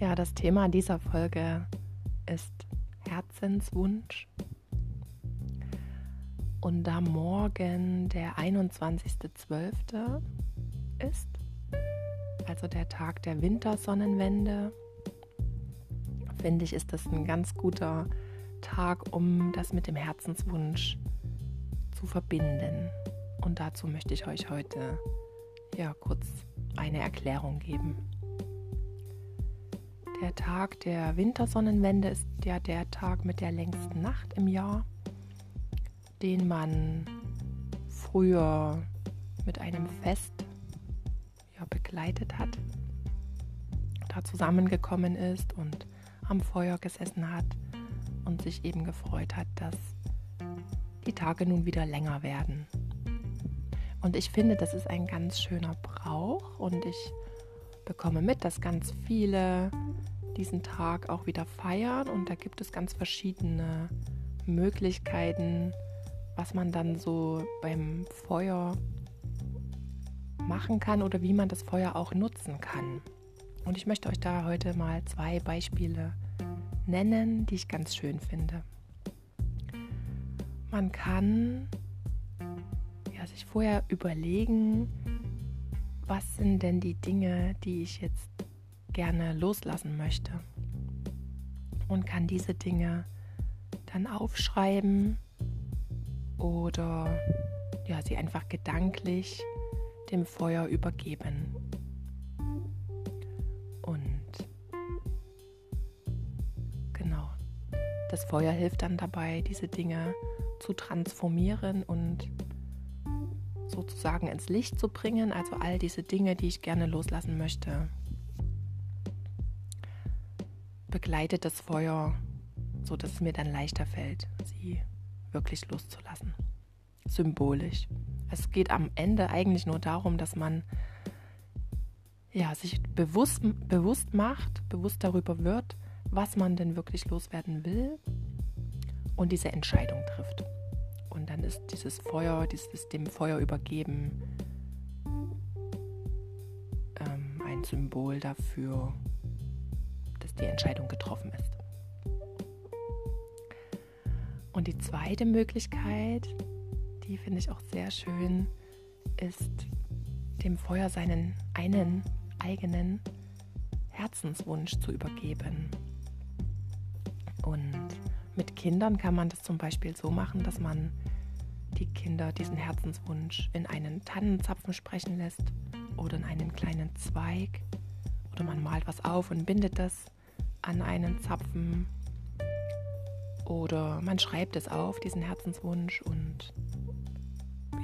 Ja, das Thema dieser Folge ist Herzenswunsch. Und da morgen der 21.12. ist, also der Tag der Wintersonnenwende, finde ich, ist das ein ganz guter Tag, um das mit dem Herzenswunsch zu verbinden. Und dazu möchte ich euch heute ja kurz eine Erklärung geben. Der Tag der Wintersonnenwende ist ja der Tag mit der längsten Nacht im Jahr, den man früher mit einem Fest ja, begleitet hat, da zusammengekommen ist und am Feuer gesessen hat und sich eben gefreut hat, dass die Tage nun wieder länger werden. Und ich finde, das ist ein ganz schöner Brauch und ich bekomme mit, dass ganz viele diesen Tag auch wieder feiern und da gibt es ganz verschiedene Möglichkeiten, was man dann so beim Feuer machen kann oder wie man das Feuer auch nutzen kann. Und ich möchte euch da heute mal zwei Beispiele nennen, die ich ganz schön finde. Man kann ja, sich vorher überlegen, was sind denn die Dinge, die ich jetzt gerne loslassen möchte. Und kann diese Dinge dann aufschreiben oder ja, sie einfach gedanklich dem Feuer übergeben. Und genau, das Feuer hilft dann dabei, diese Dinge zu transformieren und sozusagen ins Licht zu bringen, also all diese Dinge, die ich gerne loslassen möchte begleitet das Feuer, so dass es mir dann leichter fällt, sie wirklich loszulassen. Symbolisch. Es geht am Ende eigentlich nur darum, dass man ja, sich bewusst, bewusst macht, bewusst darüber wird, was man denn wirklich loswerden will und diese Entscheidung trifft. Und dann ist dieses Feuer, dieses dem Feuer übergeben, ähm, ein Symbol dafür, die Entscheidung getroffen ist. Und die zweite Möglichkeit, die finde ich auch sehr schön, ist dem Feuer seinen einen eigenen Herzenswunsch zu übergeben. Und mit Kindern kann man das zum Beispiel so machen, dass man die Kinder diesen Herzenswunsch in einen Tannenzapfen sprechen lässt oder in einen kleinen Zweig oder man malt was auf und bindet das an einen Zapfen oder man schreibt es auf, diesen Herzenswunsch und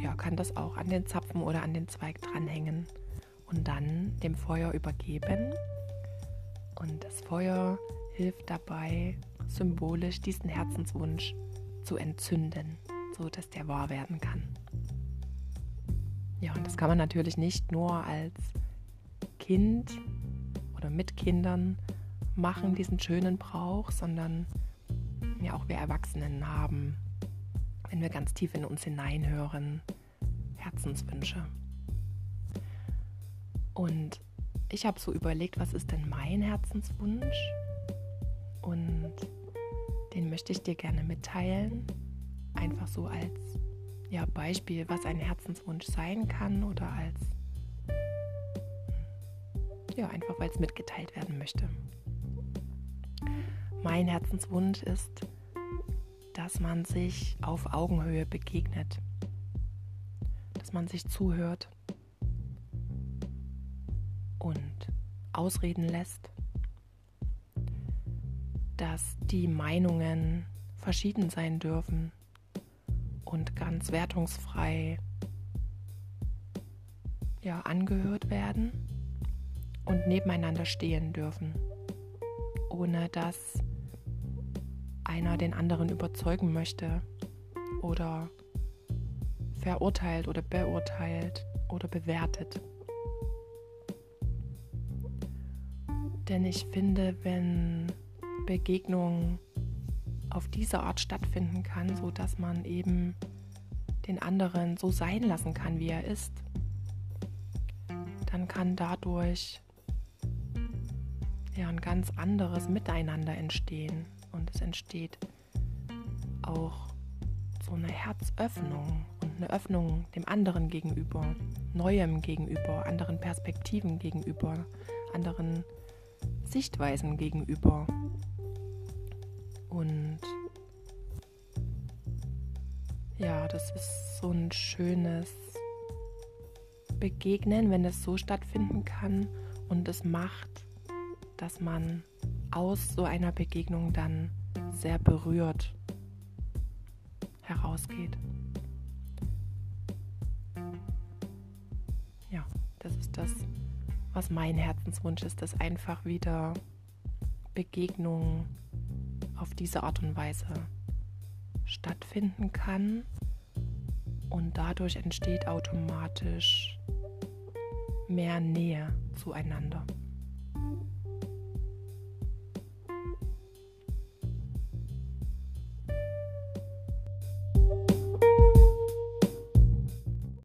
ja, kann das auch an den Zapfen oder an den Zweig dranhängen und dann dem Feuer übergeben. Und das Feuer hilft dabei, symbolisch diesen Herzenswunsch zu entzünden, so dass der wahr werden kann. Ja, und das kann man natürlich nicht nur als Kind oder mit Kindern machen, diesen schönen Brauch, sondern ja auch wir Erwachsenen haben, wenn wir ganz tief in uns hineinhören, Herzenswünsche. Und ich habe so überlegt, was ist denn mein Herzenswunsch? Und den möchte ich dir gerne mitteilen. Einfach so als ja, Beispiel, was ein Herzenswunsch sein kann oder als ja, einfach weil es mitgeteilt werden möchte mein Herzenswunsch ist, dass man sich auf Augenhöhe begegnet, dass man sich zuhört und ausreden lässt, dass die Meinungen verschieden sein dürfen und ganz wertungsfrei ja, angehört werden und nebeneinander stehen dürfen, ohne dass einer den anderen überzeugen möchte oder verurteilt oder beurteilt oder bewertet. Denn ich finde, wenn Begegnung auf diese Art stattfinden kann, so dass man eben den anderen so sein lassen kann, wie er ist, dann kann dadurch ja ein ganz anderes Miteinander entstehen und es entsteht auch so eine Herzöffnung und eine Öffnung dem anderen gegenüber, Neuem gegenüber, anderen Perspektiven gegenüber, anderen Sichtweisen gegenüber. Und ja, das ist so ein schönes Begegnen, wenn es so stattfinden kann und es macht, dass man aus so einer Begegnung dann sehr berührt herausgeht. Ja, das ist das, was mein Herzenswunsch ist, dass einfach wieder Begegnung auf diese Art und Weise stattfinden kann und dadurch entsteht automatisch mehr Nähe zueinander.